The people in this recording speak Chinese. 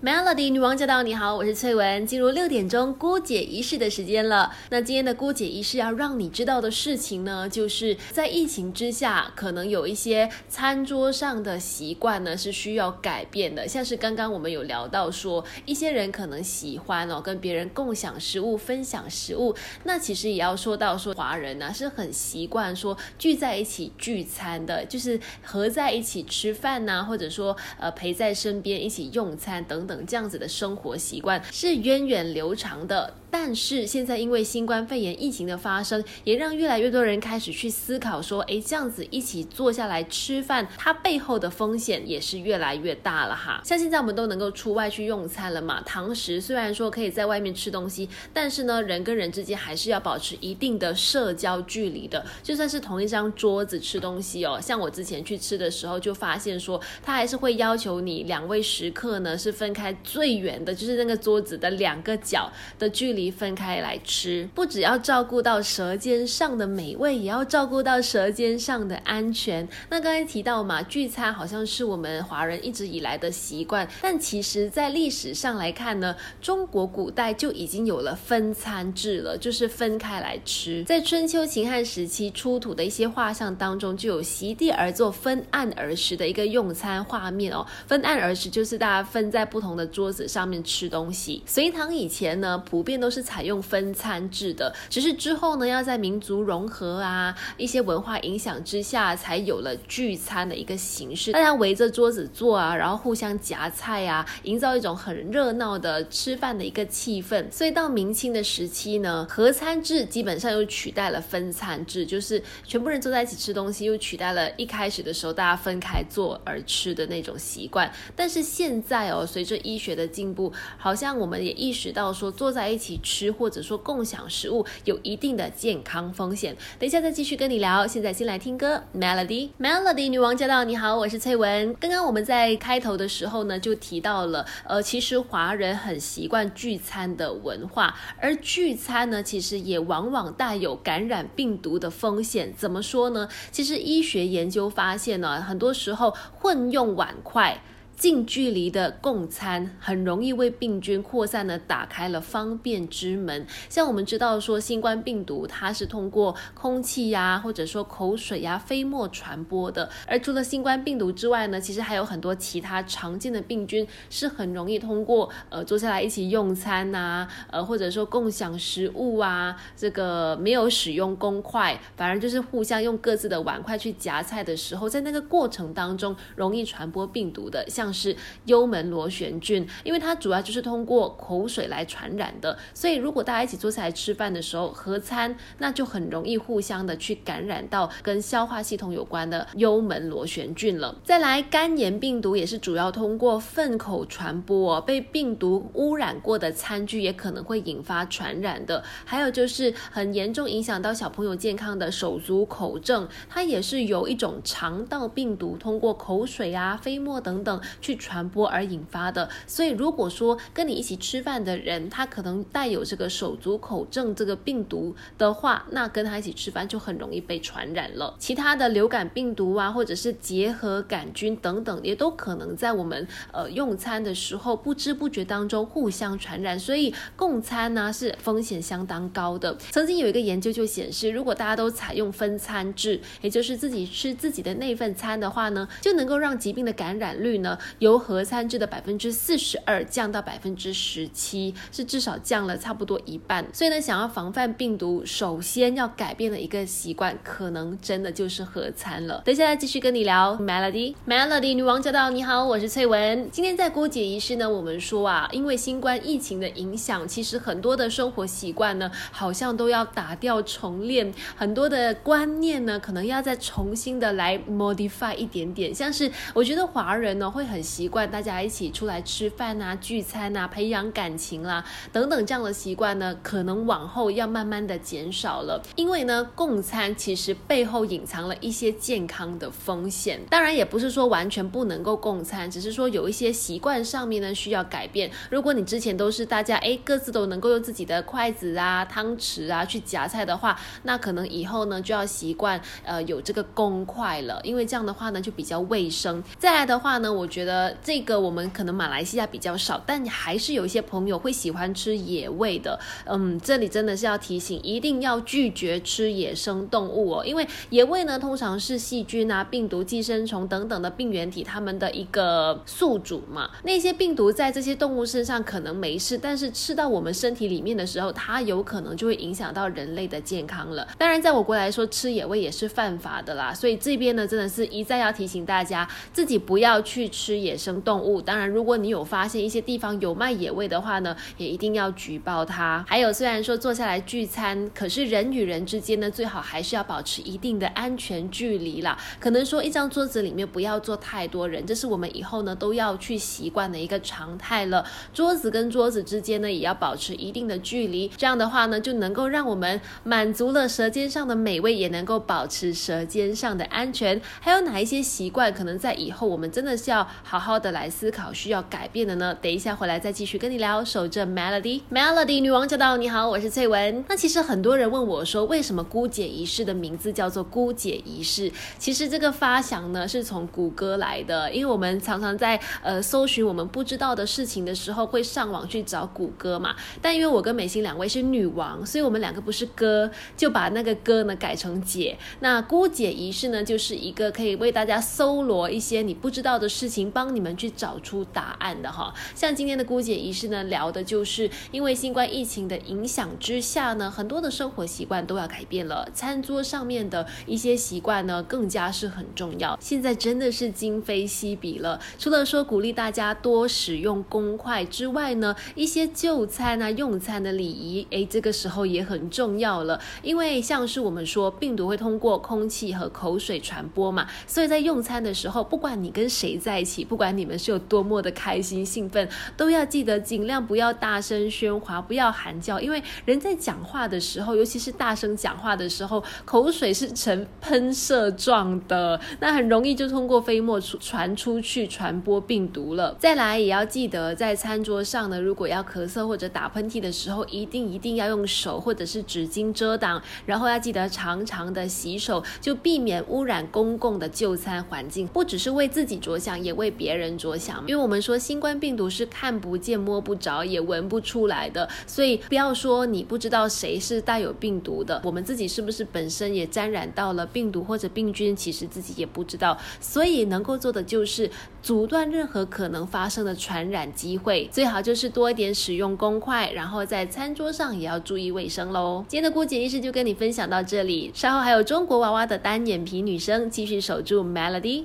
Melody 女王驾到！你好，我是翠文。进入六点钟姑姐仪式的时间了。那今天的姑姐仪式要让你知道的事情呢，就是在疫情之下，可能有一些餐桌上的习惯呢是需要改变的。像是刚刚我们有聊到说，一些人可能喜欢哦跟别人共享食物、分享食物。那其实也要说到说，华人呢是很习惯说聚在一起聚餐的，就是合在一起吃饭呐，或者说呃陪在身边一起用餐等。等等这样子的生活习惯是源远流长的。但是现在因为新冠肺炎疫情的发生，也让越来越多人开始去思考说，哎，这样子一起坐下来吃饭，它背后的风险也是越来越大了哈。像现在我们都能够出外去用餐了嘛，堂食虽然说可以在外面吃东西，但是呢，人跟人之间还是要保持一定的社交距离的。就算是同一张桌子吃东西哦，像我之前去吃的时候，就发现说，他还是会要求你两位食客呢是分开最远的，就是那个桌子的两个角的距离。分开来吃，不只要照顾到舌尖上的美味，也要照顾到舌尖上的安全。那刚才提到嘛，聚餐好像是我们华人一直以来的习惯，但其实，在历史上来看呢，中国古代就已经有了分餐制了，就是分开来吃。在春秋秦汉时期出土的一些画像当中，就有席地而坐、分案而食的一个用餐画面哦。分案而食就是大家分在不同的桌子上面吃东西。隋唐以前呢，普遍都都是采用分餐制的，只是之后呢，要在民族融合啊，一些文化影响之下，才有了聚餐的一个形式。大家围着桌子坐啊，然后互相夹菜啊，营造一种很热闹的吃饭的一个气氛。所以到明清的时期呢，合餐制基本上又取代了分餐制，就是全部人坐在一起吃东西，又取代了一开始的时候大家分开坐而吃的那种习惯。但是现在哦，随着医学的进步，好像我们也意识到说，坐在一起。吃或者说共享食物有一定的健康风险。等一下再继续跟你聊。现在先来听歌，Melody，Melody 女王驾到！你好，我是翠文。刚刚我们在开头的时候呢，就提到了，呃，其实华人很习惯聚餐的文化，而聚餐呢，其实也往往带有感染病毒的风险。怎么说呢？其实医学研究发现呢，很多时候混用碗筷。近距离的共餐很容易为病菌扩散呢打开了方便之门。像我们知道说，新冠病毒它是通过空气呀，或者说口水呀、飞沫传播的。而除了新冠病毒之外呢，其实还有很多其他常见的病菌是很容易通过呃坐下来一起用餐呐，呃或者说共享食物啊，这个没有使用公筷，反而就是互相用各自的碗筷去夹菜的时候，在那个过程当中容易传播病毒的，像。是幽门螺旋菌，因为它主要就是通过口水来传染的，所以如果大家一起坐下来吃饭的时候合餐，那就很容易互相的去感染到跟消化系统有关的幽门螺旋菌了。再来，肝炎病毒也是主要通过粪口传播，被病毒污染过的餐具也可能会引发传染的。还有就是很严重影响到小朋友健康的手足口症，它也是由一种肠道病毒通过口水啊、飞沫等等。去传播而引发的，所以如果说跟你一起吃饭的人，他可能带有这个手足口症这个病毒的话，那跟他一起吃饭就很容易被传染了。其他的流感病毒啊，或者是结核杆菌等等，也都可能在我们呃用餐的时候不知不觉当中互相传染。所以共餐呢是风险相当高的。曾经有一个研究就显示，如果大家都采用分餐制，也就是自己吃自己的那份餐的话呢，就能够让疾病的感染率呢。由合餐制的百分之四十二降到百分之十七，是至少降了差不多一半。所以呢，想要防范病毒，首先要改变的一个习惯，可能真的就是合餐了。等一下来继续跟你聊，Melody，Melody 女王驾到！你好，我是翠文。今天在姑姐仪式呢，我们说啊，因为新冠疫情的影响，其实很多的生活习惯呢，好像都要打掉重练，很多的观念呢，可能要再重新的来 modify 一点点。像是我觉得华人呢，会很。习惯大家一起出来吃饭啊、聚餐啊、培养感情啦等等这样的习惯呢，可能往后要慢慢的减少了。因为呢，共餐其实背后隐藏了一些健康的风险。当然，也不是说完全不能够共餐，只是说有一些习惯上面呢需要改变。如果你之前都是大家哎各自都能够用自己的筷子啊、汤匙啊去夹菜的话，那可能以后呢就要习惯呃有这个公筷了，因为这样的话呢就比较卫生。再来的话呢，我觉得。得这个我们可能马来西亚比较少，但还是有一些朋友会喜欢吃野味的。嗯，这里真的是要提醒，一定要拒绝吃野生动物哦，因为野味呢通常是细菌啊、病毒、寄生虫等等的病原体它们的一个宿主嘛。那些病毒在这些动物身上可能没事，但是吃到我们身体里面的时候，它有可能就会影响到人类的健康了。当然，在我国来说，吃野味也是犯法的啦。所以这边呢，真的是一再要提醒大家，自己不要去吃吃野生动物。当然，如果你有发现一些地方有卖野味的话呢，也一定要举报它。还有，虽然说坐下来聚餐，可是人与人之间呢，最好还是要保持一定的安全距离啦。可能说一张桌子里面不要坐太多人，这是我们以后呢都要去习惯的一个常态了。桌子跟桌子之间呢，也要保持一定的距离。这样的话呢，就能够让我们满足了舌尖上的美味，也能够保持舌尖上的安全。还有哪一些习惯，可能在以后我们真的是要好好的来思考，需要改变的呢？等一下回来再继续跟你聊。守着 Melody，Melody 女王驾到！你好，我是翠文。那其实很多人问我说，为什么姑姐仪式的名字叫做姑姐仪式？其实这个发想呢，是从谷歌来的，因为我们常常在呃搜寻我们不知道的事情的时候，会上网去找谷歌嘛。但因为我跟美心两位是女王，所以我们两个不是哥，就把那个哥呢改成姐。那姑姐仪式呢，就是一个可以为大家搜罗一些你不知道的事情，帮你们去找出答案的哈。像今天的姑姐仪式呢，聊的就是因为新冠疫情的影响之下呢，很多的生活习惯都要改变了，餐桌上面的一些习惯呢，更加是很重要。现在真的是今非昔比了，除了说鼓励大家多使用公筷之外呢，一些就餐啊、用餐的礼仪，诶，这个时候也很重要了。因为像是我们说，病毒会通过空气和口水传播嘛，所以在用餐的时候，不管你跟谁在一起，不管你们是有多么的开心兴奋，都要记得尽量不要大声喧哗，不要喊叫，因为人在讲话的时候，尤其是大声讲话的时候，口水是呈喷射状的，那很容易就通过飞沫出传出去，传播病毒了。再来也要记得，在餐桌上呢，如果要咳嗽或者打喷嚏的时候，一定一定要用手或者是纸巾遮挡，然后要记得常常的洗手，就避免污染公共的就餐环境。不只是为自己着想，也为别人着想。因为我们说新冠病毒是看不见、摸不着、也闻不出来的，所以不要说你不知道谁是带有病毒的，我们自己是不是本身也沾染到了病毒或者病菌，其实自己也不知道。所以能够做的就是阻断任何可能发生的传染机会，最好就是多一点使用公筷，然后在餐桌上也要注意卫生喽。今天的姑姐医师就跟你分享到这里，稍后还有中国娃娃的单眼皮女生继续守住 Melody。